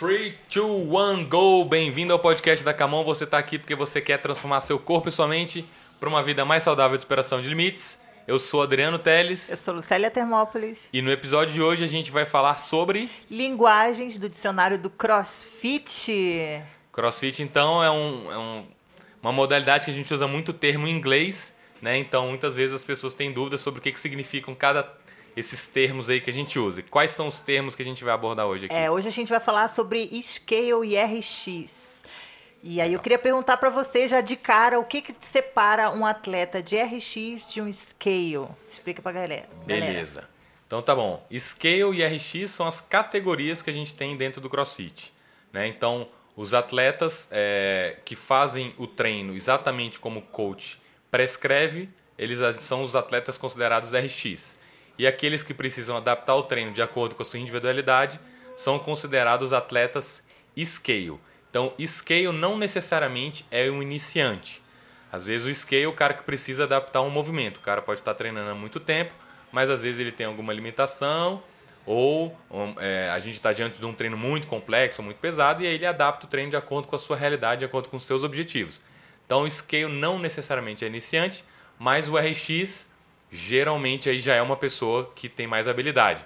3, 2, 1, go! Bem-vindo ao podcast da Camon. Você está aqui porque você quer transformar seu corpo e sua mente para uma vida mais saudável de superação de limites. Eu sou Adriano Teles. Eu sou Lucélia Termópolis. E no episódio de hoje a gente vai falar sobre. Linguagens do dicionário do CrossFit. CrossFit, então, é, um, é um, uma modalidade que a gente usa muito termo em inglês, né? Então, muitas vezes as pessoas têm dúvidas sobre o que, que significam cada esses termos aí que a gente usa. Quais são os termos que a gente vai abordar hoje aqui? É, hoje a gente vai falar sobre Scale e RX. E aí eu queria perguntar para você já de cara o que, que separa um atleta de RX de um Scale. Explica pra galera. Beleza. Então tá bom. Scale e RX são as categorias que a gente tem dentro do CrossFit. Né? Então, os atletas é, que fazem o treino exatamente como o coach prescreve, eles são os atletas considerados RX. E aqueles que precisam adaptar o treino de acordo com a sua individualidade são considerados atletas scale. Então, scale não necessariamente é um iniciante. Às vezes o scale é o cara que precisa adaptar um movimento. O cara pode estar treinando há muito tempo, mas às vezes ele tem alguma limitação ou é, a gente está diante de um treino muito complexo, muito pesado, e aí ele adapta o treino de acordo com a sua realidade, de acordo com os seus objetivos. Então o scale não necessariamente é iniciante, mas o RX geralmente aí já é uma pessoa que tem mais habilidade.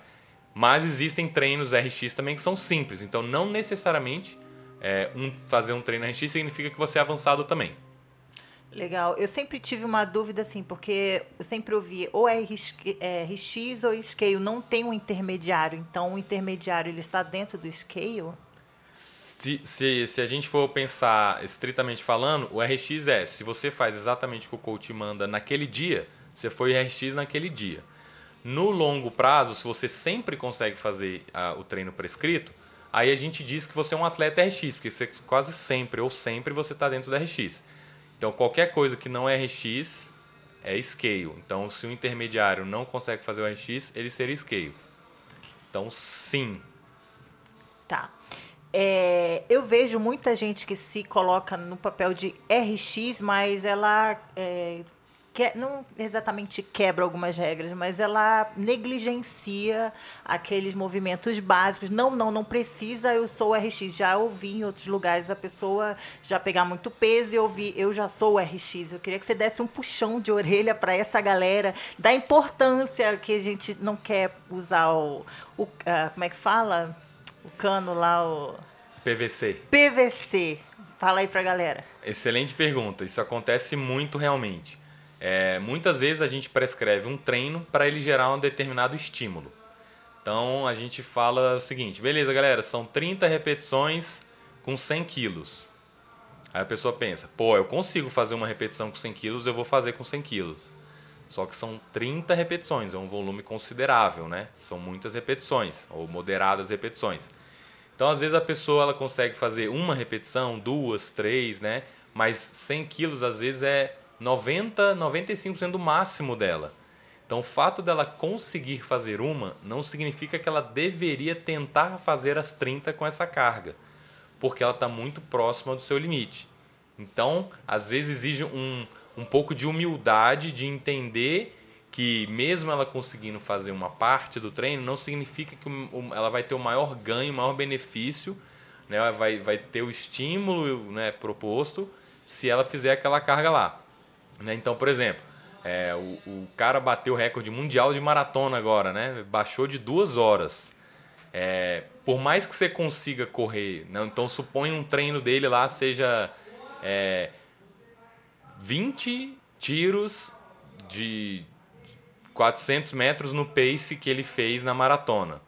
Mas existem treinos RX também que são simples, então não necessariamente é, um, fazer um treino RX significa que você é avançado também. Legal. Eu sempre tive uma dúvida assim, porque eu sempre ouvi ou é RX, é RX ou Scale, não tem um intermediário. Então o intermediário ele está dentro do Scale? Se, se, se a gente for pensar estritamente falando, o RX é se você faz exatamente o que o coach manda naquele dia, você foi RX naquele dia. No longo prazo, se você sempre consegue fazer uh, o treino prescrito, aí a gente diz que você é um atleta RX, porque você, quase sempre ou sempre você está dentro do RX. Então qualquer coisa que não é RX é scale. Então se o intermediário não consegue fazer o RX, ele seria scale. Então sim. Tá. É, eu vejo muita gente que se coloca no papel de RX, mas ela é, que, não exatamente quebra algumas regras, mas ela negligencia aqueles movimentos básicos. Não, não, não precisa, eu sou o RX. Já ouvi em outros lugares a pessoa já pegar muito peso e ouvir, eu já sou o RX. Eu queria que você desse um puxão de orelha para essa galera, da importância que a gente não quer usar o. o uh, como é que fala? O cano lá, o. PVC. PVC. Fala aí pra galera. Excelente pergunta. Isso acontece muito realmente. É, muitas vezes a gente prescreve um treino para ele gerar um determinado estímulo. Então a gente fala o seguinte: beleza, galera, são 30 repetições com 100 quilos. Aí a pessoa pensa: pô, eu consigo fazer uma repetição com 100 quilos, eu vou fazer com 100 quilos. Só que são 30 repetições, é um volume considerável, né? São muitas repetições, ou moderadas repetições. Então, às vezes, a pessoa ela consegue fazer uma repetição, duas, três, né? Mas 100 quilos, às vezes, é 90, 95% do máximo dela. Então, o fato dela conseguir fazer uma não significa que ela deveria tentar fazer as 30 com essa carga, porque ela está muito próxima do seu limite. Então, às vezes exige um, um pouco de humildade de entender que, mesmo ela conseguindo fazer uma parte do treino, não significa que ela vai ter o maior ganho, o maior benefício, né? vai, vai ter o estímulo né, proposto se ela fizer aquela carga lá. Né? Então, por exemplo, é, o, o cara bateu o recorde mundial de maratona agora, né? Baixou de duas horas. É, por mais que você consiga correr, né? então supõe um treino dele lá seja é, 20 tiros de 400 metros no pace que ele fez na maratona.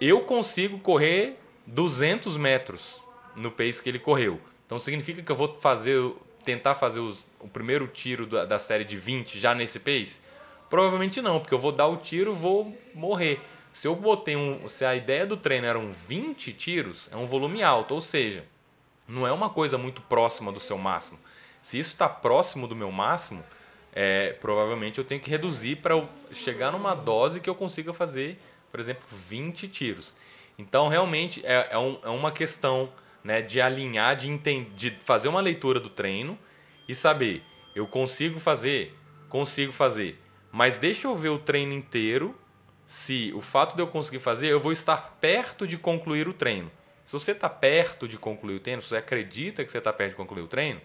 Eu consigo correr 200 metros no pace que ele correu. Então significa que eu vou fazer tentar fazer os, o primeiro tiro da, da série de 20 já nesse pace? Provavelmente não, porque eu vou dar o tiro vou morrer. Se eu botei um. Se a ideia do treino eram 20 tiros, é um volume alto, ou seja, não é uma coisa muito próxima do seu máximo. Se isso está próximo do meu máximo, é, provavelmente eu tenho que reduzir para chegar numa dose que eu consiga fazer, por exemplo, 20 tiros. Então, realmente, é, é, um, é uma questão né, de alinhar, de, entender, de fazer uma leitura do treino e saber, eu consigo fazer, consigo fazer, mas deixa eu ver o treino inteiro. Se o fato de eu conseguir fazer, eu vou estar perto de concluir o treino. Se você está perto de concluir o treino, se você acredita que você está perto de concluir o treino,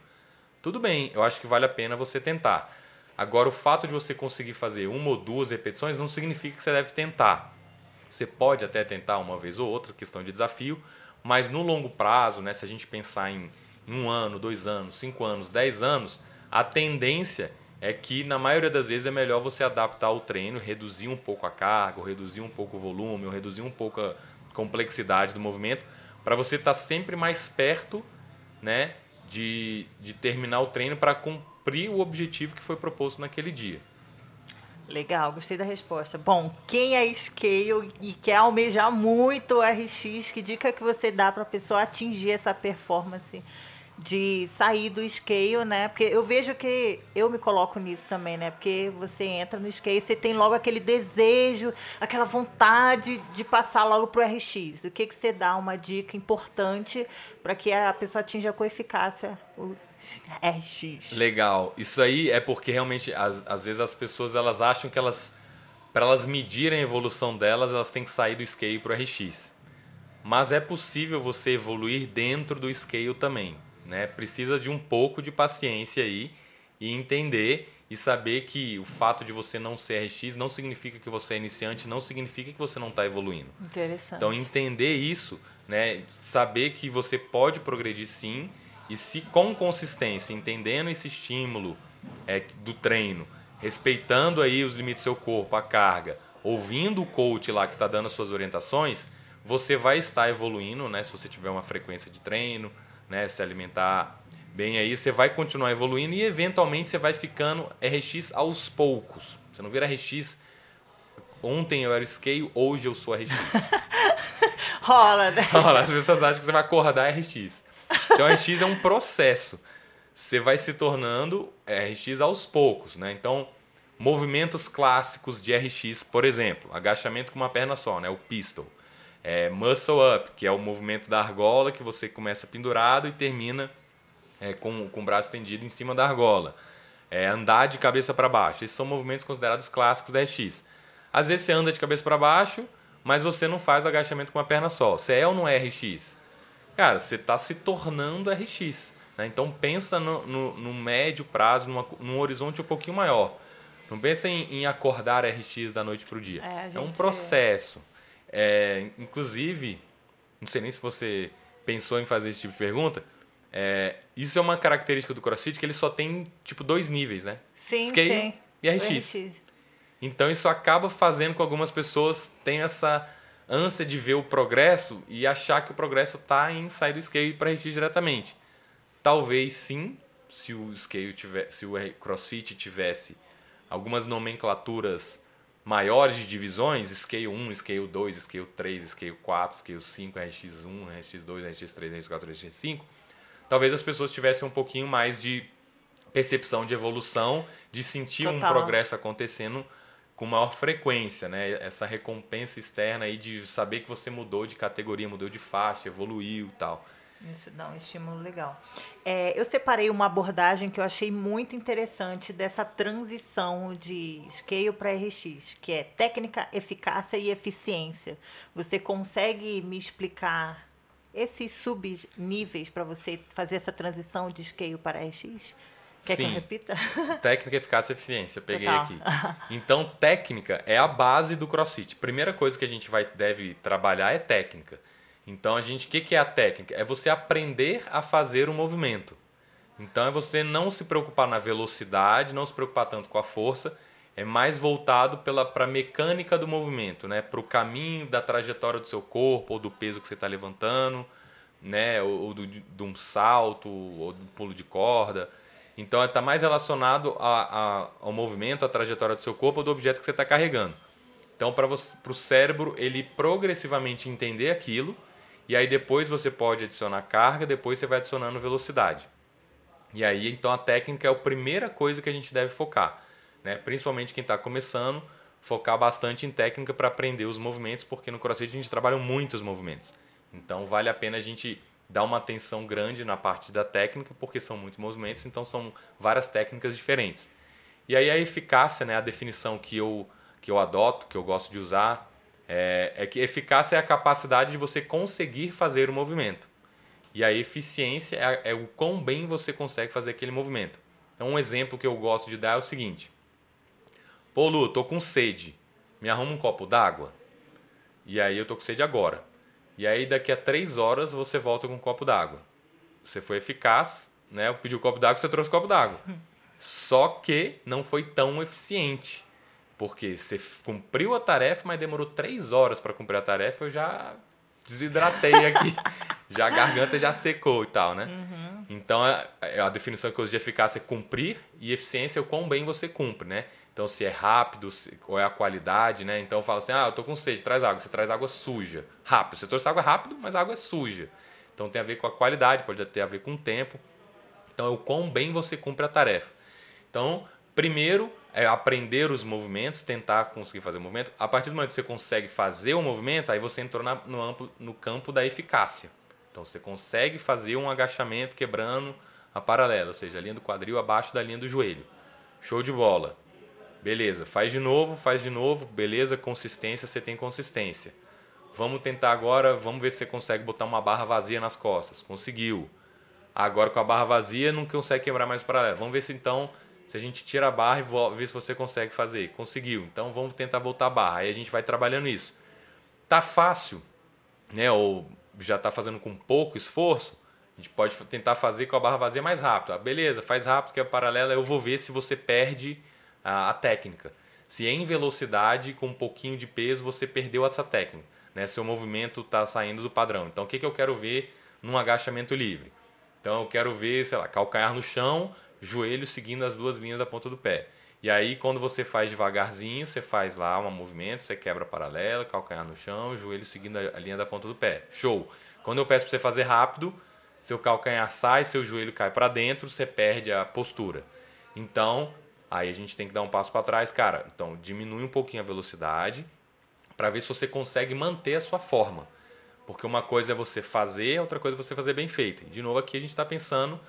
tudo bem, eu acho que vale a pena você tentar. Agora, o fato de você conseguir fazer uma ou duas repetições não significa que você deve tentar. Você pode até tentar uma vez ou outra, questão de desafio, mas no longo prazo, né, se a gente pensar em, em um ano, dois anos, cinco anos, dez anos, a tendência é que na maioria das vezes é melhor você adaptar o treino, reduzir um pouco a carga, reduzir um pouco o volume, reduzir um pouco a complexidade do movimento, para você estar tá sempre mais perto né, de, de terminar o treino para cumprir o objetivo que foi proposto naquele dia. Legal, gostei da resposta. Bom, quem é scale e quer almejar muito o RX, que dica que você dá para a pessoa atingir essa performance de sair do scale, né? Porque eu vejo que eu me coloco nisso também, né? Porque você entra no scale, você tem logo aquele desejo, aquela vontade de passar logo pro RX. O que que você dá uma dica importante para que a pessoa atinja com eficácia o RX? Legal. Isso aí é porque realmente às, às vezes as pessoas elas acham que elas para elas medirem a evolução delas, elas têm que sair do scale pro RX. Mas é possível você evoluir dentro do scale também. Né? Precisa de um pouco de paciência aí e entender e saber que o fato de você não ser RX não significa que você é iniciante, não significa que você não está evoluindo. Interessante. Então entender isso, né? saber que você pode progredir sim e se com consistência, entendendo esse estímulo é, do treino, respeitando aí os limites do seu corpo, a carga, ouvindo o coach lá que está dando as suas orientações, você vai estar evoluindo, né? Se você tiver uma frequência de treino, né, se alimentar bem aí, você vai continuar evoluindo e eventualmente você vai ficando RX aos poucos. Você não vira RX. Ontem eu era scale, hoje eu sou RX. Rola, né? Rola, as pessoas acham que você vai acordar RX. Então RX é um processo. Você vai se tornando RX aos poucos, né? Então, movimentos clássicos de RX, por exemplo, agachamento com uma perna só, né? O pistol é, muscle up, que é o movimento da argola que você começa pendurado e termina é, com, com o braço estendido em cima da argola. É, andar de cabeça para baixo. Esses são movimentos considerados clássicos da RX. Às vezes você anda de cabeça para baixo, mas você não faz o agachamento com uma perna só. Você é ou não é RX? Cara, você está se tornando RX. Né? Então pensa no, no, no médio prazo, numa, num horizonte um pouquinho maior. Não pensa em, em acordar RX da noite para o dia. É, gente... é um processo. É, inclusive, não sei nem se você pensou em fazer esse tipo de pergunta. É, isso é uma característica do CrossFit que ele só tem tipo dois níveis, né? Sim, Scale sim. e RX. RX. Então isso acaba fazendo com que algumas pessoas tenham essa ânsia de ver o progresso e achar que o progresso está em sair do scale para RX diretamente. Talvez sim, se o scale tiver, se o CrossFit tivesse algumas nomenclaturas maiores de divisões, Scale 1, Scale 2, Scale 3, Scale 4, Scale 5, RX1, RX2, RX3, RX4, RX5, talvez as pessoas tivessem um pouquinho mais de percepção de evolução, de sentir Total. um progresso acontecendo com maior frequência, né? Essa recompensa externa aí de saber que você mudou de categoria, mudou de faixa, evoluiu e tal. Isso dá um estímulo legal. É, eu separei uma abordagem que eu achei muito interessante dessa transição de scale para RX, que é técnica, eficácia e eficiência. Você consegue me explicar esses subníveis para você fazer essa transição de scale para RX? Quer Sim. que eu repita? Técnica, eficácia e eficiência. Peguei Total. aqui. Então, técnica é a base do CrossFit. Primeira coisa que a gente vai, deve trabalhar é técnica. Então a gente, o que, que é a técnica? É você aprender a fazer o movimento. Então é você não se preocupar na velocidade, não se preocupar tanto com a força, é mais voltado para a mecânica do movimento, né? para o caminho da trajetória do seu corpo ou do peso que você está levantando, né? ou, ou do, de um salto, ou do pulo de corda. Então está mais relacionado a, a, ao movimento, à trajetória do seu corpo ou do objeto que você está carregando. Então, para o cérebro ele progressivamente entender aquilo e aí depois você pode adicionar carga, depois você vai adicionando velocidade. E aí então a técnica é a primeira coisa que a gente deve focar, né? Principalmente quem está começando, focar bastante em técnica para aprender os movimentos, porque no CrossFit a gente trabalha muitos movimentos. Então vale a pena a gente dar uma atenção grande na parte da técnica, porque são muitos movimentos, então são várias técnicas diferentes. E aí a eficácia, né, a definição que eu que eu adoto, que eu gosto de usar, É, é que eficácia é a capacidade de você conseguir fazer o movimento. E a eficiência é, é o quão bem você consegue fazer aquele movimento. Então, um exemplo que eu gosto de dar é o seguinte: Pô, Lu, tô com sede. Me arruma um copo d'água? E aí eu tô com sede agora. E aí daqui a três horas você volta com um copo d'água. Você foi eficaz, né? Eu pedi o um copo d'água, você trouxe o um copo d'água. Só que não foi tão eficiente. Porque você cumpriu a tarefa, mas demorou três horas para cumprir a tarefa, eu já desidratei aqui. já a garganta já secou e tal, né? Uhum. Então a, a, definição que eu uso de eficácia é cumprir e eficiência é o quão bem você cumpre, né? Então se é rápido, se, ou é a qualidade, né? Então eu falo assim: ah, eu tô com sede, traz água. Você traz água suja. Rápido. Você trouxe água rápido, mas a água é suja. Então tem a ver com a qualidade, pode ter a ver com o tempo. Então é o quão bem você cumpre a tarefa. Então, primeiro é aprender os movimentos, tentar conseguir fazer o movimento. A partir do momento que você consegue fazer o movimento, aí você entrou na, no, amplo, no campo da eficácia. Então você consegue fazer um agachamento quebrando a paralela, ou seja, a linha do quadril abaixo da linha do joelho. Show de bola. Beleza, faz de novo, faz de novo, beleza, consistência, você tem consistência. Vamos tentar agora, vamos ver se você consegue botar uma barra vazia nas costas. Conseguiu. Agora com a barra vazia não consegue quebrar mais o paralelo. Vamos ver se então se a gente tira a barra e vê se você consegue fazer. Conseguiu. Então vamos tentar voltar a barra. Aí a gente vai trabalhando isso. Tá fácil, né? Ou já está fazendo com pouco esforço. A gente pode tentar fazer com a barra vazia mais rápido. Ah, beleza, faz rápido que é paralela. Eu vou ver se você perde a, a técnica. Se em velocidade, com um pouquinho de peso, você perdeu essa técnica. Né? Seu movimento está saindo do padrão. Então o que, que eu quero ver num agachamento livre? Então eu quero ver, sei lá, calcanhar no chão, joelho seguindo as duas linhas da ponta do pé. E aí, quando você faz devagarzinho, você faz lá um movimento, você quebra paralela, calcanhar no chão, joelho seguindo a linha da ponta do pé. Show! Quando eu peço para você fazer rápido, seu calcanhar sai, seu joelho cai para dentro, você perde a postura. Então, aí a gente tem que dar um passo para trás, cara. Então, diminui um pouquinho a velocidade para ver se você consegue manter a sua forma. Porque uma coisa é você fazer, outra coisa é você fazer bem feito. E de novo aqui a gente está pensando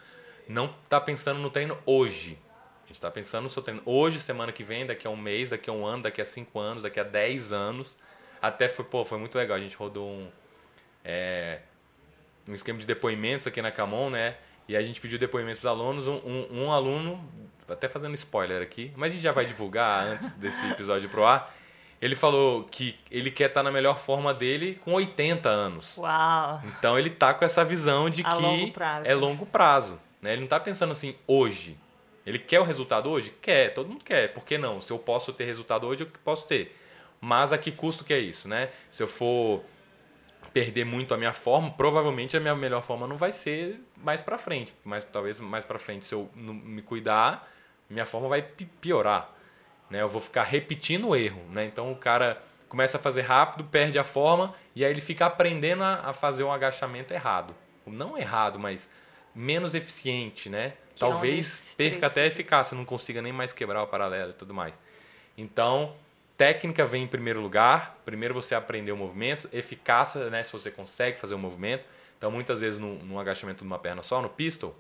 não está pensando no treino hoje. A gente está pensando no seu treino hoje, semana que vem, daqui a um mês, daqui a um ano, daqui a cinco anos, daqui a dez anos. Até foi, pô, foi muito legal. A gente rodou um, é, um esquema de depoimentos aqui na Camon, né? E a gente pediu depoimentos para os alunos. Um, um, um, aluno, até fazendo spoiler aqui, mas a gente já vai divulgar antes desse episódio pro ar. Ele falou que ele quer estar tá na melhor forma dele com 80 anos. Uau! Então ele tá com essa visão de a que longo prazo. é longo prazo. Né? Ele não está pensando assim, hoje. Ele quer o resultado hoje? Quer, todo mundo quer. Por que não? Se eu posso ter resultado hoje, eu posso ter. Mas a que custo que é isso, né? Se eu for perder muito a minha forma, provavelmente a minha melhor forma não vai ser mais para frente. Mas talvez mais para frente, se eu não me cuidar, minha forma vai piorar. Né? Eu vou ficar repetindo o erro. Né? Então o cara começa a fazer rápido, perde a forma e aí ele fica aprendendo a fazer um agachamento errado. Não errado, mas menos eficiente, né? Que Talvez perca até a eficácia, não consiga nem mais quebrar o paralelo e tudo mais. Então, técnica vem em primeiro lugar. Primeiro você aprender o movimento, eficácia, né? Se você consegue fazer o movimento. Então, muitas vezes no, no agachamento de uma perna só, no pistol,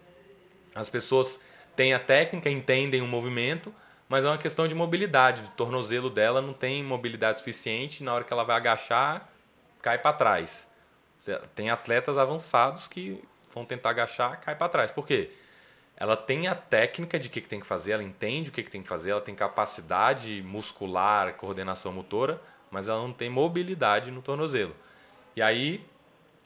as pessoas têm a técnica, entendem o movimento, mas é uma questão de mobilidade. O tornozelo dela não tem mobilidade suficiente. Na hora que ela vai agachar, cai para trás. Tem atletas avançados que vão tentar agachar, cai para trás. Por quê? Ela tem a técnica de o que, que tem que fazer, ela entende o que, que tem que fazer, ela tem capacidade muscular, coordenação motora, mas ela não tem mobilidade no tornozelo. E aí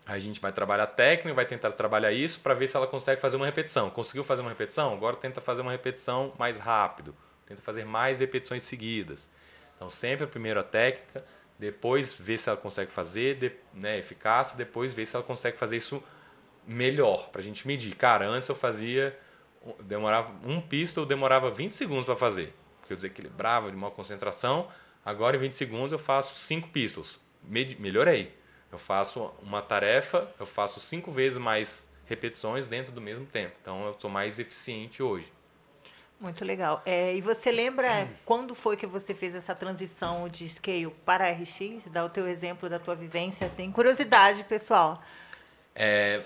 a gente vai trabalhar a técnica, vai tentar trabalhar isso para ver se ela consegue fazer uma repetição. Conseguiu fazer uma repetição? Agora tenta fazer uma repetição mais rápido. Tenta fazer mais repetições seguidas. Então sempre primeiro a técnica, depois ver se ela consegue fazer, né, eficácia, depois ver se ela consegue fazer isso melhor para a gente medir. Cara, antes eu fazia, demorava um pistol, demorava 20 segundos para fazer, porque eu desequilibrava de uma concentração. Agora em 20 segundos eu faço 5 pistols. Melhorei. Eu faço uma tarefa, eu faço cinco vezes mais repetições dentro do mesmo tempo. Então eu sou mais eficiente hoje. Muito legal. É, e você lembra quando foi que você fez essa transição de scale para RX? Dá o teu exemplo da tua vivência, assim. Curiosidade, pessoal. É,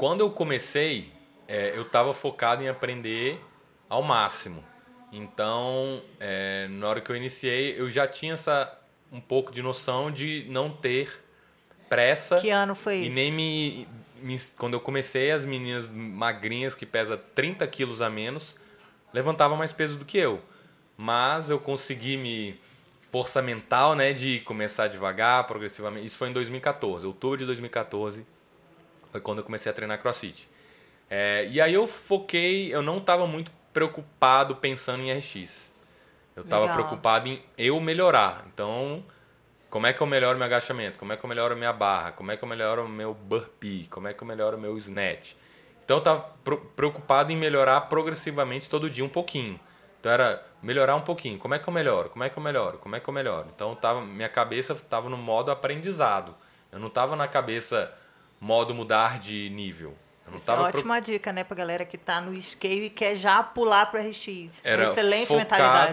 quando eu comecei, é, eu estava focado em aprender ao máximo. Então, é, na hora que eu iniciei, eu já tinha essa um pouco de noção de não ter pressa. Que ano foi e isso? nem me, me- Quando eu comecei, as meninas magrinhas que pesam 30 quilos a menos levantavam mais peso do que eu. Mas eu consegui me. Força mental, né? De começar devagar, progressivamente. Isso foi em 2014, outubro de 2014. Foi quando eu comecei a treinar crossfit. É, e aí eu foquei, eu não estava muito preocupado pensando em RX. Eu estava preocupado em eu melhorar. Então, como é que eu melhoro meu agachamento? Como é que eu melhoro minha barra? Como é que eu melhoro o meu burpee? Como é que eu melhoro o meu snatch? Então eu estava preocupado em melhorar progressivamente todo dia um pouquinho. Então era melhorar um pouquinho. Como é que eu melhoro? Como é que eu melhoro? Como é que eu melhoro? Então tava, minha cabeça estava no modo aprendizado. Eu não estava na cabeça modo mudar de nível. Eu não Isso é tava pro- ótima dica, né, pra galera que tá no scale e quer já pular pro RX. Era Excelente focado,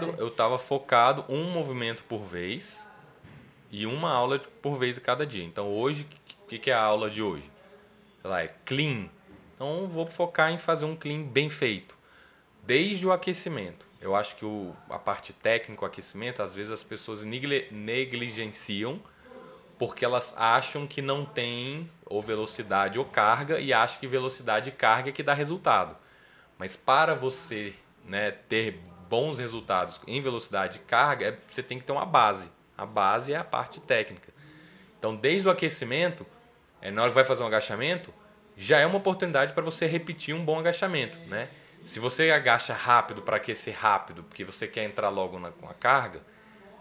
mentalidade. eu estava focado um movimento por vez e uma aula por vez a cada dia. Então hoje, o que, que é a aula de hoje? Sei lá, é clean. Então vou focar em fazer um clean bem feito. Desde o aquecimento. Eu acho que o, a parte técnica, o aquecimento, às vezes as pessoas negligenciam porque elas acham que não tem ou velocidade ou carga e acham que velocidade e carga é que dá resultado. Mas para você né, ter bons resultados em velocidade e carga, é- você tem que ter uma base. A base é a parte técnica. Então, desde o aquecimento, é, na hora que vai fazer um agachamento, já é uma oportunidade para você repetir um bom agachamento. Né? Se você agacha rápido para aquecer rápido, porque você quer entrar logo na, com a carga,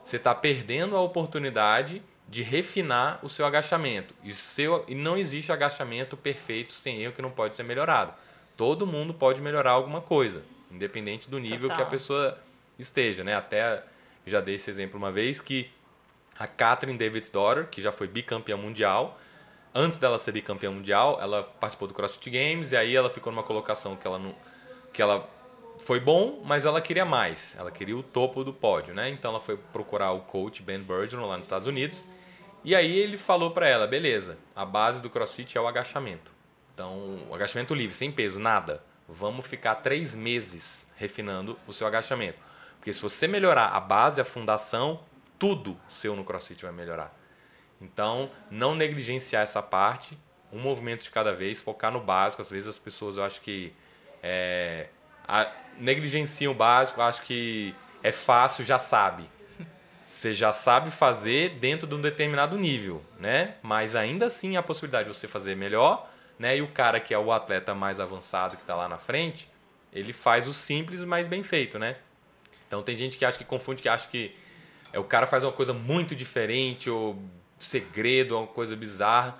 você está perdendo a oportunidade de refinar o seu agachamento. E, seu, e não existe agachamento perfeito sem erro que não pode ser melhorado. Todo mundo pode melhorar alguma coisa, independente do nível Total. que a pessoa esteja. Né? Até já dei esse exemplo uma vez que a Catherine David's Daughter, que já foi bicampeã mundial, antes dela ser bicampeã mundial, ela participou do CrossFit Games e aí ela ficou numa colocação que ela não que ela foi bom, mas ela queria mais. Ela queria o topo do pódio, né? Então ela foi procurar o coach Ben Bergeron lá nos Estados Unidos. E aí ele falou para ela, beleza, a base do CrossFit é o agachamento. Então, o agachamento livre, sem peso, nada. Vamos ficar três meses refinando o seu agachamento. Porque se você melhorar a base, a fundação, tudo seu no CrossFit vai melhorar. Então, não negligenciar essa parte, um movimento de cada vez, focar no básico. Às vezes as pessoas, eu acho que é, a- negligenciam o básico, acho que é fácil, já sabe. Você já sabe fazer dentro de um determinado nível, né? Mas ainda assim a possibilidade de você fazer melhor, né? E o cara que é o atleta mais avançado que está lá na frente, ele faz o simples, mas bem feito, né? Então tem gente que acha que confunde, que acha que é, o cara faz uma coisa muito diferente, ou segredo, uma coisa bizarra.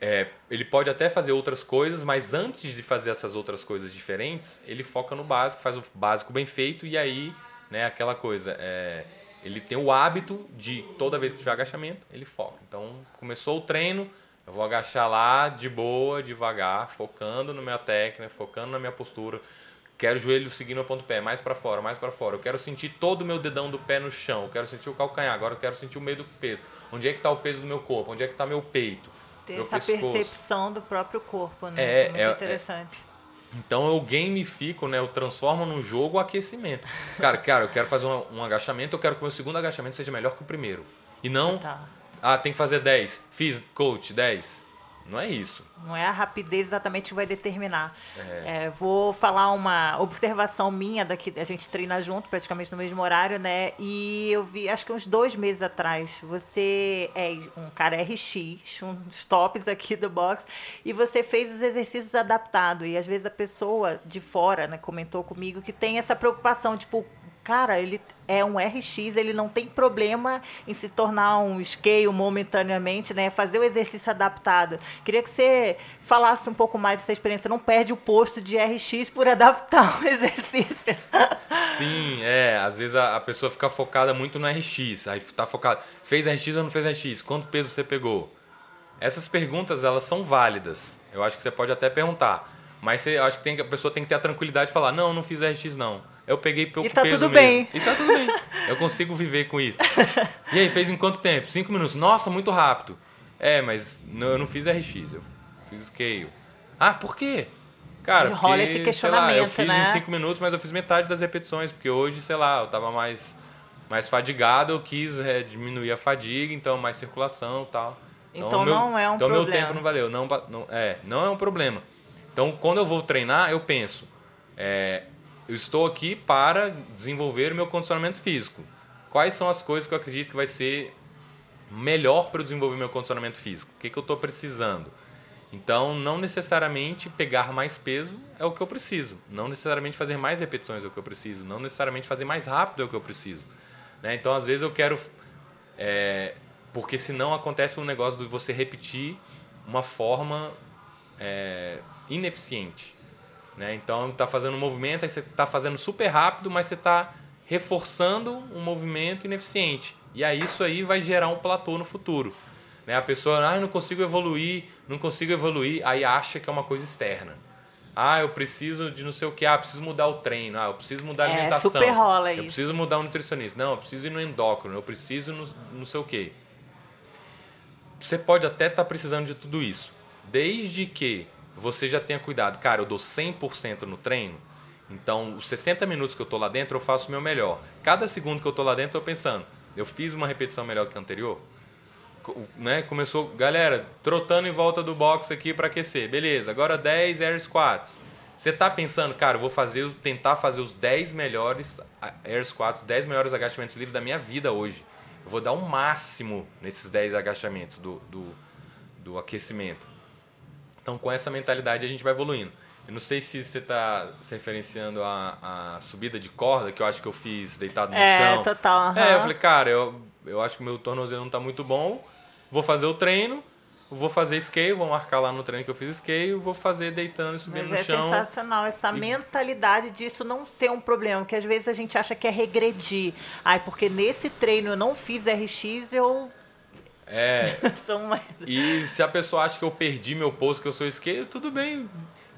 É, ele pode até fazer outras coisas, mas antes de fazer essas outras coisas diferentes, ele foca no básico, faz o básico bem feito e aí, né, aquela coisa, é, ele tem o hábito de toda vez que tiver agachamento, ele foca. Então, começou o treino, eu vou agachar lá de boa, devagar, focando na minha técnica, focando na minha postura. Quero o joelho seguindo o ponto pé, mais para fora, mais para fora. Eu quero sentir todo o meu dedão do pé no chão. Eu quero sentir o calcanhar. Agora eu quero sentir o meio do peso. Onde é que está o peso do meu corpo? Onde é que está meu peito? Ter meu essa pescoço? percepção do próprio corpo, né? É, Isso é muito é- interessante. Então eu gamifico, né? Eu transformo num jogo o aquecimento. Cara, cara, eu quero fazer um, um agachamento, eu quero que o meu segundo agachamento seja melhor que o primeiro. E não, Tá. ah, tem que fazer 10. Fiz, coach, 10. Não é isso. Não é a rapidez exatamente que vai determinar. É, vou falar uma observação minha daqui. A gente treina junto, praticamente no mesmo horário, né? E eu vi, acho que uns dois meses atrás, você é um cara RX, uns tops aqui do box, e você fez os exercícios adaptados. E às vezes a pessoa de fora, né, comentou comigo que tem essa preocupação, tipo, cara, ele é um RX, ele não tem problema em se tornar um scale momentaneamente, né? Fazer o exercício adaptado. Queria que você falasse um pouco mais dessa experiência. Não perde o posto de RX por adaptar o exercício. Sim, é. Às vezes a, a pessoa fica focada muito no RX. Aí tá focada. Fez RX ou não fez RX? Quanto peso você pegou? Essas perguntas, elas são válidas. Eu acho que você pode até perguntar. Mas você, eu acho que tem, a pessoa tem que ter a tranquilidade de falar: não, não fiz RX, não. Eu peguei pouco E tá peso tudo mesmo. bem. E tá tudo bem. Eu consigo viver com isso. E aí, fez em quanto tempo? Cinco minutos. Nossa, muito rápido. É, mas não, eu não fiz RX, eu fiz scale. Ah, por quê? Cara, Rola porque, esse sei lá, eu questionamento, fiz né? em cinco minutos, mas eu fiz metade das repetições, porque hoje, sei lá, eu tava mais mais fadigado, eu quis é, diminuir a fadiga, então mais circulação e tal. Então, então meu, não é um então problema. Então meu tempo não valeu. Não, não, é, não é um problema. Então quando eu vou treinar, eu penso, é, eu estou aqui para desenvolver o meu condicionamento físico. Quais são as coisas que eu acredito que vai ser melhor para eu desenvolver meu condicionamento físico? O que, que eu estou precisando? Então, não necessariamente pegar mais peso é o que eu preciso. Não necessariamente fazer mais repetições é o que eu preciso. Não necessariamente fazer mais rápido é o que eu preciso. Né? Então, às vezes, eu quero. É, porque senão acontece um negócio de você repetir uma forma é, ineficiente. Né? Então, está fazendo um movimento, aí você está fazendo super rápido, mas você está reforçando um movimento ineficiente. E aí isso aí vai gerar um platô no futuro. Né? A pessoa, ah, não consigo evoluir, não consigo evoluir, aí acha que é uma coisa externa. Ah, eu preciso de não sei o que, ah, preciso mudar o treino, ah, eu preciso mudar a alimentação. É, super rola isso. Eu preciso mudar o nutricionista. Não, eu preciso ir no endócrino, eu preciso no, não sei o que. Você pode até estar tá precisando de tudo isso. Desde que você já tenha cuidado. Cara, eu dou 100% no treino, então os 60 minutos que eu tô lá dentro eu faço o meu melhor. Cada segundo que eu tô lá dentro eu pensando, eu fiz uma repetição melhor que a anterior? né, começou, galera, trotando em volta do box aqui para aquecer. Beleza, agora 10 air squats. Você tá pensando, cara, eu vou fazer, tentar fazer os 10 melhores air squats, 10 melhores agachamentos livres da minha vida hoje. Eu vou dar o um máximo nesses 10 agachamentos do, do, do aquecimento. Então, com essa mentalidade, a gente vai evoluindo. Eu não sei se você está se referenciando a, a subida de corda, que eu acho que eu fiz deitado no é, chão. É, total. É, eu falei, cara, eu, eu acho que meu tornozelo não está muito bom vou fazer o treino, vou fazer scale, vou marcar lá no treino que eu fiz scale, vou fazer deitando e subindo Mas no é chão. É sensacional essa e... mentalidade disso não ser um problema, que às vezes a gente acha que é regredir. Ai, porque nesse treino eu não fiz RX, eu é. e se a pessoa acha que eu perdi meu posto, que eu sou scale, tudo bem.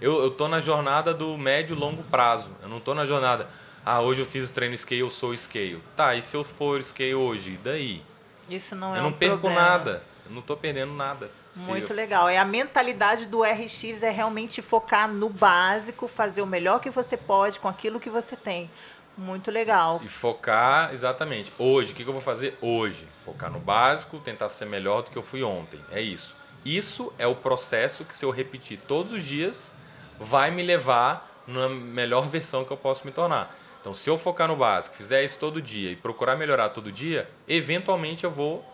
Eu, eu tô na jornada do médio e longo prazo. Eu não tô na jornada. Ah, hoje eu fiz o treino scale, eu sou scale. Tá, e se eu for scale hoje? E daí? Isso não é Eu não um perco problema. nada. Eu não estou perdendo nada. Muito legal. É a mentalidade do RX é realmente focar no básico, fazer o melhor que você pode com aquilo que você tem. Muito legal. E focar, exatamente. Hoje, o que eu vou fazer hoje? Focar no básico, tentar ser melhor do que eu fui ontem. É isso. Isso é o processo que, se eu repetir todos os dias, vai me levar na melhor versão que eu posso me tornar. Então, se eu focar no básico, fizer isso todo dia e procurar melhorar todo dia, eventualmente eu vou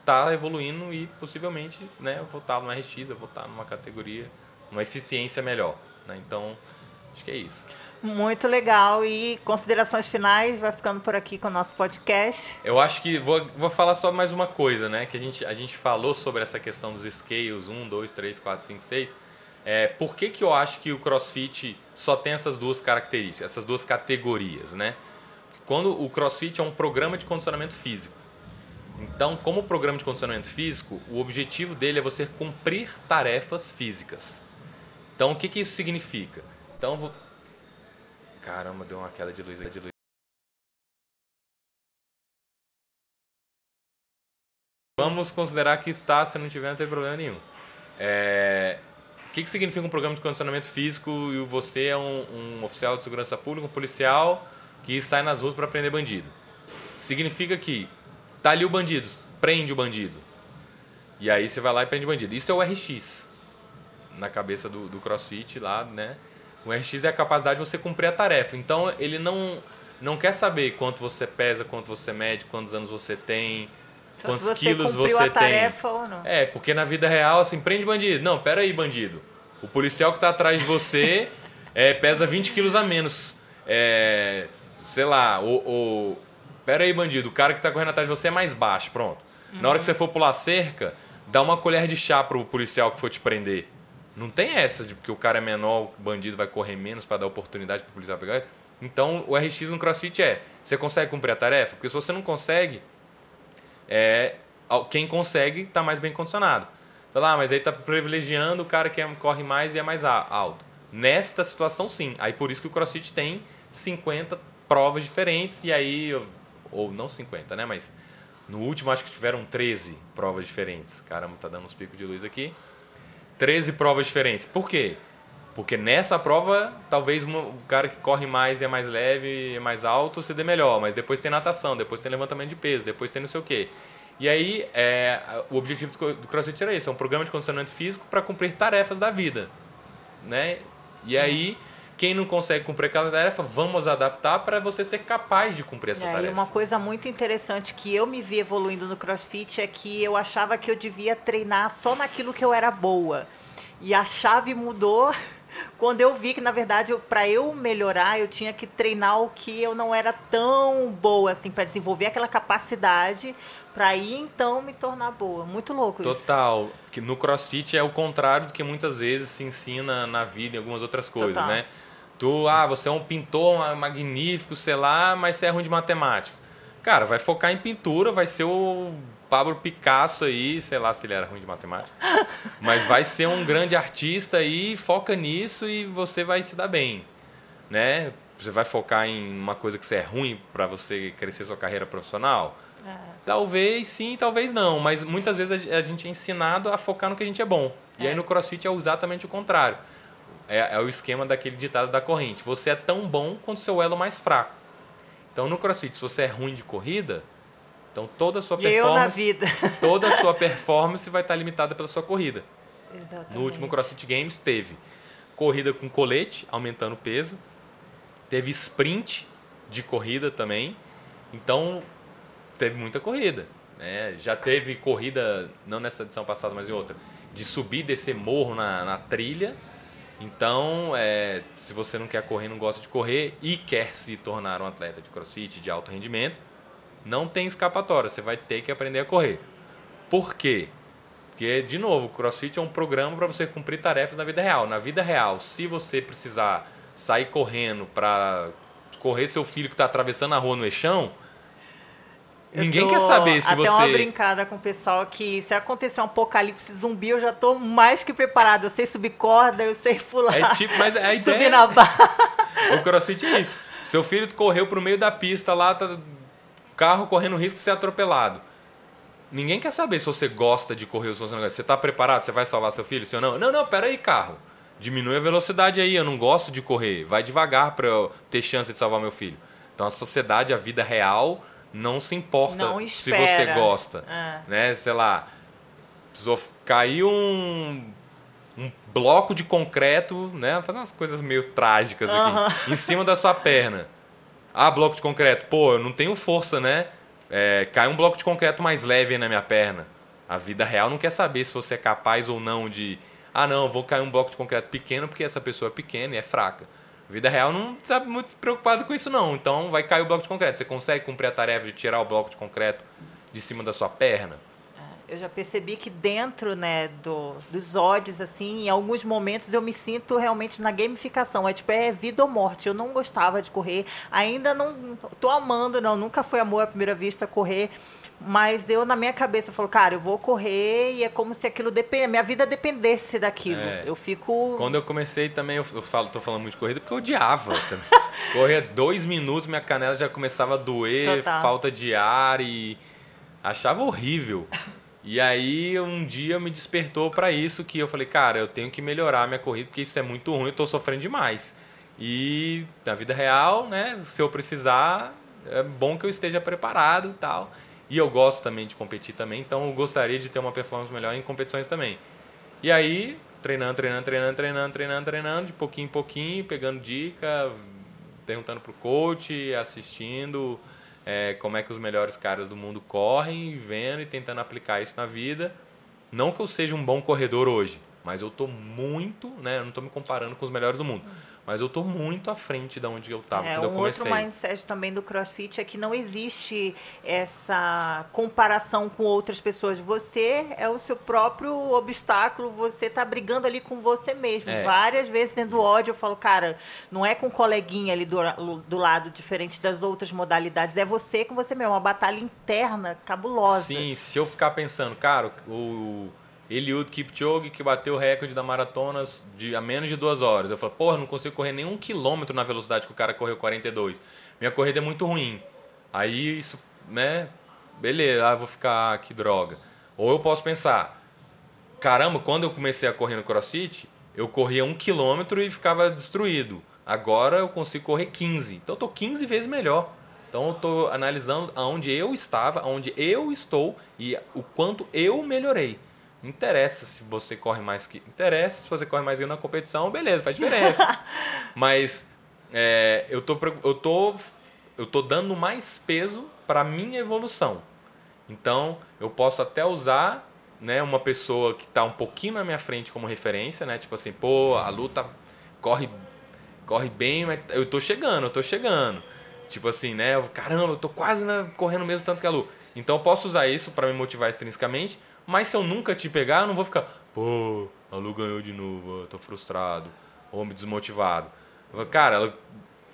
estar tá evoluindo e possivelmente né, eu vou estar tá no RX, eu vou estar tá numa categoria, uma eficiência melhor. Né? Então, acho que é isso. Muito legal. E considerações finais, vai ficando por aqui com o nosso podcast. Eu acho que vou, vou falar só mais uma coisa, né? Que a gente, a gente falou sobre essa questão dos scales 1, 2, 3, 4, 5, 6. É, por que, que eu acho que o CrossFit só tem essas duas características, essas duas categorias, né? Quando o CrossFit é um programa de condicionamento físico. Então, como programa de condicionamento físico, o objetivo dele é você cumprir tarefas físicas. Então, o que, que isso significa? Então. Caramba, deu uma queda de luz, de luz. Vamos considerar que está, se não tiver, não tem problema nenhum. É, que, que significa um programa de condicionamento físico e você é um, um oficial de segurança pública, um policial que sai nas ruas para prender bandido? Significa que tá ali o bandido, prende o bandido. E aí você vai lá e prende o bandido. Isso é o RX. Na cabeça do, do CrossFit lá, né? O RX é a capacidade de você cumprir a tarefa. Então ele não, não quer saber quanto você pesa, quanto você mede, quantos anos você tem, então, quantos você quilos você tem. É, porque na vida real, assim, prende bandido. Não, pera aí, bandido. O policial que está atrás de você é, pesa 20 quilos a menos. É, sei lá, o, o. Pera aí, bandido. O cara que está correndo atrás de você é mais baixo. Pronto. Uhum. Na hora que você for pular cerca, dá uma colher de chá pro policial que for te prender. Não tem essa de porque o cara é menor, o bandido vai correr menos para dar oportunidade pro policial pegar ele. Então, o RX no CrossFit é: você consegue cumprir a tarefa? Porque se você não consegue, é, quem consegue está mais bem condicionado. Fala, ah, mas aí está privilegiando o cara que é, corre mais e é mais alto. Nesta situação, sim. Aí por isso que o CrossFit tem 50 provas diferentes e aí, ou não 50, né? Mas no último acho que tiveram 13 provas diferentes. Caramba, tá dando uns picos de luz aqui. 13 provas diferentes. Por quê? Porque nessa prova, talvez o cara que corre mais e é mais leve, é mais alto, se dê melhor. Mas depois tem natação, depois tem levantamento de peso, depois tem não sei o quê. E aí, é, o objetivo do CrossFit era isso, é um programa de condicionamento físico para cumprir tarefas da vida, né? E aí, quem não consegue cumprir aquela tarefa, vamos adaptar para você ser capaz de cumprir essa é, tarefa. E uma coisa muito interessante que eu me vi evoluindo no CrossFit é que eu achava que eu devia treinar só naquilo que eu era boa. E a chave mudou quando eu vi que, na verdade, para eu melhorar, eu tinha que treinar o que eu não era tão boa, assim, para desenvolver aquela capacidade, para aí então me tornar boa. Muito louco isso. Total. Que no CrossFit é o contrário do que muitas vezes se ensina na vida e algumas outras coisas, Total. né? Tu, ah, você é um pintor magnífico, sei lá, mas você é ruim de matemática. Cara, vai focar em pintura, vai ser o Pablo Picasso aí, sei lá se ele era ruim de matemática, mas vai ser um grande artista aí, foca nisso e você vai se dar bem, né? Você vai focar em uma coisa que você é ruim para você crescer sua carreira profissional? É. Talvez sim, talvez não, mas muitas vezes a gente é ensinado a focar no que a gente é bom. E é. aí no CrossFit é exatamente o contrário. É, é, o esquema daquele ditado da corrente. Você é tão bom quanto seu elo mais fraco. Então no CrossFit, se você é ruim de corrida, então toda a sua performance, toda a sua performance vai estar limitada pela sua corrida. Exatamente. No último CrossFit Games teve corrida com colete, aumentando o peso, teve sprint de corrida também. Então teve muita corrida. Né? Já teve corrida, não nessa edição passada, mas em outra, de subir e descer morro na, na trilha. Então, é, se você não quer correr, não gosta de correr e quer se tornar um atleta de crossfit de alto rendimento, não tem escapatória, você vai ter que aprender a correr. Por quê? Porque, de novo, o CrossFit é um programa para você cumprir tarefas na vida real. Na vida real, se você precisar sair correndo para correr seu filho que está atravessando a rua no eixão, ninguém quer saber se até você. uma brincada com o pessoal que se acontecer um apocalipse zumbi, eu já estou mais que preparado. Eu sei subir corda, eu sei pular. É tipo, mas a ideia. Subir na barra. O crossfit é isso. Seu filho correu pro meio da pista lá, tá carro correndo risco de ser atropelado. Ninguém quer saber se você gosta de correr ou se você não gosta. Você está preparado? Você vai salvar seu filho? Se não? Não, não, pera aí, carro. Diminui a velocidade aí, eu não gosto de correr. Vai devagar para eu ter chance de salvar meu filho. Então a sociedade, a vida real, não se importa não se você gosta. É. Né? Sei lá, precisou cair um, um bloco de concreto, né? Fazer umas coisas meio trágicas aqui, em cima da sua perna. Ah, bloco de concreto. Pô, eu não tenho força, né? É, cai um bloco de concreto mais leve na minha perna. A vida real não quer saber se você é capaz ou não de. Ah, não, vou cair um bloco de concreto pequeno porque essa pessoa é pequena e é fraca. Vida real não está muito preocupada com isso, não. Então vai cair o bloco de concreto. Você consegue cumprir a tarefa de tirar o bloco de concreto de cima da sua perna? eu já percebi que dentro né, do, dos odds, assim, em alguns momentos eu me sinto realmente na gamificação. É tipo, é vida ou morte. Eu não gostava de correr, ainda não tô amando, não. Nunca foi amor à primeira vista correr. Mas eu, na minha cabeça, eu falo, cara, eu vou correr e é como se aquilo dependesse, minha vida dependesse daquilo. É. Eu fico. Quando eu comecei também, eu, eu falo, tô falando muito de corrida porque eu odiava. Corria dois minutos, minha canela já começava a doer, Total. falta de ar e achava horrível. E aí um dia me despertou para isso que eu falei, cara, eu tenho que melhorar minha corrida porque isso é muito ruim, eu tô sofrendo demais. E na vida real, né, se eu precisar, é bom que eu esteja preparado e tal. E eu gosto também de competir também, então eu gostaria de ter uma performance melhor em competições também. E aí, treinando, treinando, treinando, treinando, treinando, treinando, de pouquinho em pouquinho, pegando dica, perguntando pro coach, assistindo, é, como é que os melhores caras do mundo correm, vendo e tentando aplicar isso na vida. Não que eu seja um bom corredor hoje, mas eu tô muito, né? Eu não estou me comparando com os melhores do mundo. Mas eu tô muito à frente de onde eu estava é, quando eu comecei. Outro mindset também do CrossFit é que não existe essa comparação com outras pessoas. Você é o seu próprio obstáculo, você tá brigando ali com você mesmo. É. Várias vezes dentro do ódio eu falo, cara, não é com um coleguinha ali do, do lado, diferente das outras modalidades. É você com você mesmo, uma batalha interna cabulosa. Sim, se eu ficar pensando, cara, o Eliud Kipchoge, que bateu o recorde da maratona de, a menos de duas horas. Eu falo, porra, não consigo correr nem um quilômetro na velocidade que o cara correu 42. Minha corrida é muito ruim. Aí isso, né? Beleza, ah, vou ficar, que droga. Ou eu posso pensar, caramba, quando eu comecei a correr no crossfit, eu corria um quilômetro e ficava destruído. Agora eu consigo correr 15. Então eu tô 15 vezes melhor. Então eu estou analisando aonde eu estava, aonde eu estou e o quanto eu melhorei. Interessa se você corre mais que. Interessa se você corre mais que eu na competição, beleza, faz diferença. Mas é, eu, tô, eu, tô, eu tô dando mais peso para minha evolução. Então eu posso até usar né, uma pessoa que está um pouquinho na minha frente como referência, né? Tipo assim, pô, a luta corre, corre bem, mas eu tô chegando, eu tô chegando. Tipo assim, né? Caramba, eu tô quase correndo mesmo tanto que a Lu. Então eu posso usar isso para me motivar extrinsecamente, mas se eu nunca te pegar, eu não vou ficar, pô, a Lu ganhou de novo, eu tô frustrado, ou me desmotivado. Falo, cara, ela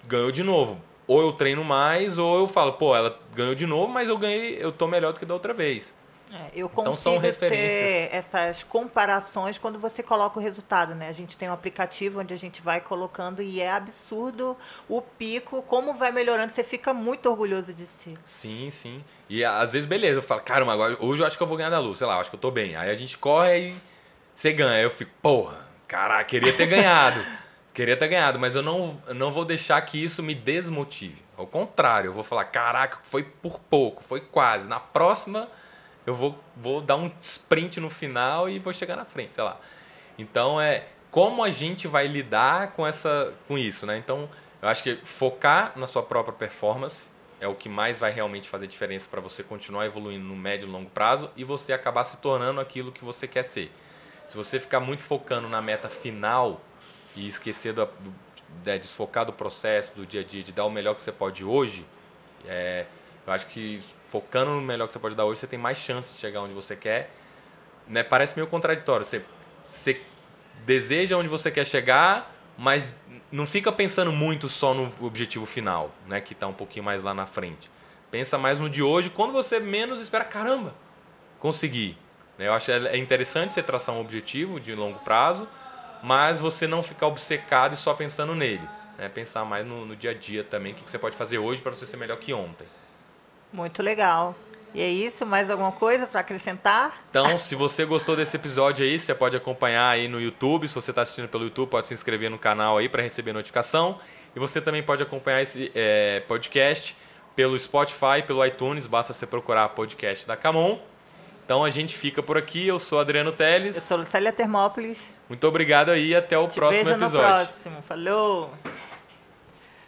ganhou de novo. Ou eu treino mais, ou eu falo, pô, ela ganhou de novo, mas eu ganhei, eu tô melhor do que da outra vez. É, eu consigo então, são ter essas comparações quando você coloca o resultado, né? A gente tem um aplicativo onde a gente vai colocando e é absurdo o pico, como vai melhorando, você fica muito orgulhoso de si. Sim, sim. E às vezes, beleza, eu falo, caramba, agora, hoje eu acho que eu vou ganhar da luz, sei lá, acho que eu tô bem. Aí a gente corre e você ganha. Aí eu fico, porra, caraca, queria ter ganhado. queria ter ganhado, mas eu não, não vou deixar que isso me desmotive. Ao contrário, eu vou falar, caraca, foi por pouco, foi quase. Na próxima eu vou, vou dar um sprint no final e vou chegar na frente, sei lá. Então é como a gente vai lidar com essa com isso, né? Então, eu acho que focar na sua própria performance é o que mais vai realmente fazer diferença para você continuar evoluindo no médio e longo prazo e você acabar se tornando aquilo que você quer ser. Se você ficar muito focando na meta final e esquecer do, do é, desfocar do processo, do dia a dia, de dar o melhor que você pode hoje, é, eu acho que focando no melhor que você pode dar hoje, você tem mais chance de chegar onde você quer. Né? Parece meio contraditório. Você, você deseja onde você quer chegar, mas não fica pensando muito só no objetivo final, né? que está um pouquinho mais lá na frente. Pensa mais no de hoje, quando você menos espera, caramba, consegui. Né? Eu acho é interessante você traçar um objetivo de longo prazo, mas você não ficar obcecado e só pensando nele. Né? Pensar mais no, no dia a dia também, o que você pode fazer hoje para você ser melhor que ontem. Muito legal. E é isso, mais alguma coisa para acrescentar? Então, se você gostou desse episódio aí, você pode acompanhar aí no YouTube. Se você está assistindo pelo YouTube, pode se inscrever no canal aí para receber notificação. E você também pode acompanhar esse é, podcast pelo Spotify, pelo iTunes, basta você procurar podcast da Camon. Então a gente fica por aqui. Eu sou Adriano Teles. Eu sou Lucélia Termópolis. Muito obrigado aí e até o Te próximo vejo episódio. No próximo. Falou!